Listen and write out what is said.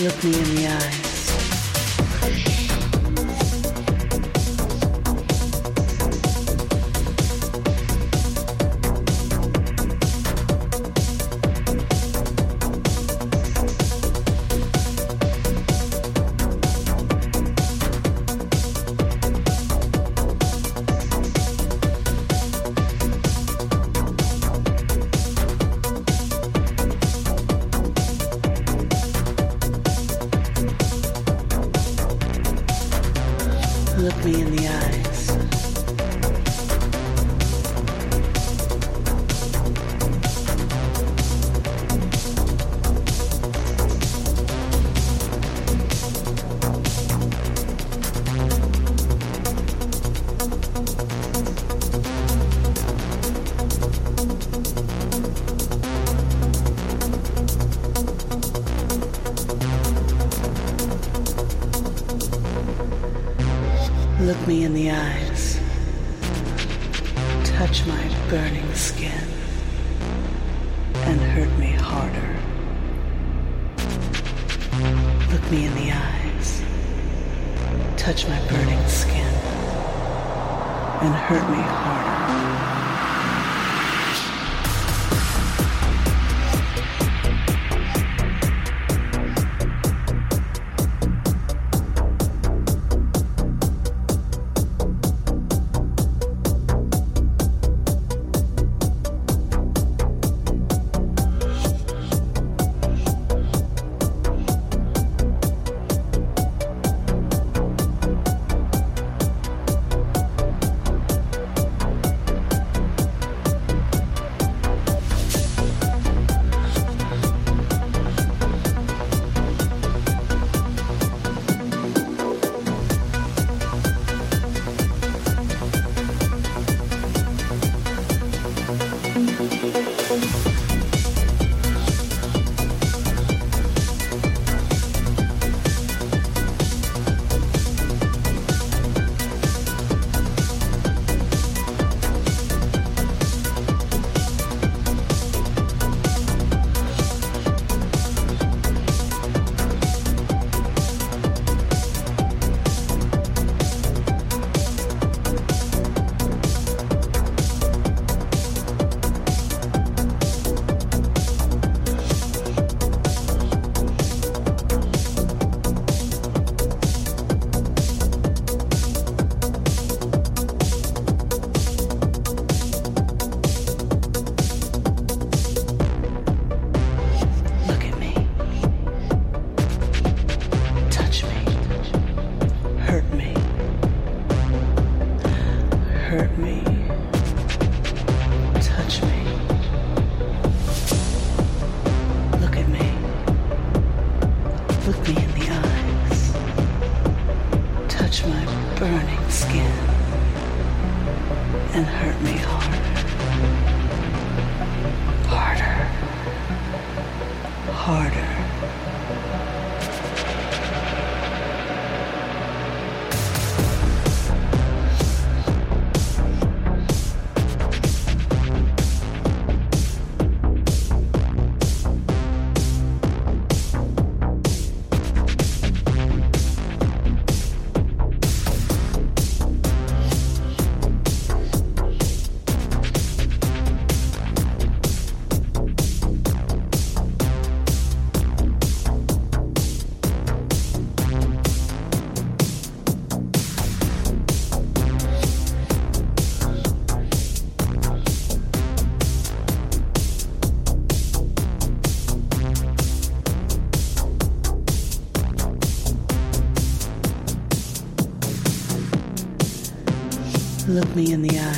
Look me in the eyes. touch my burning skin and hurt me harder. Harder. Harder. me in the eye.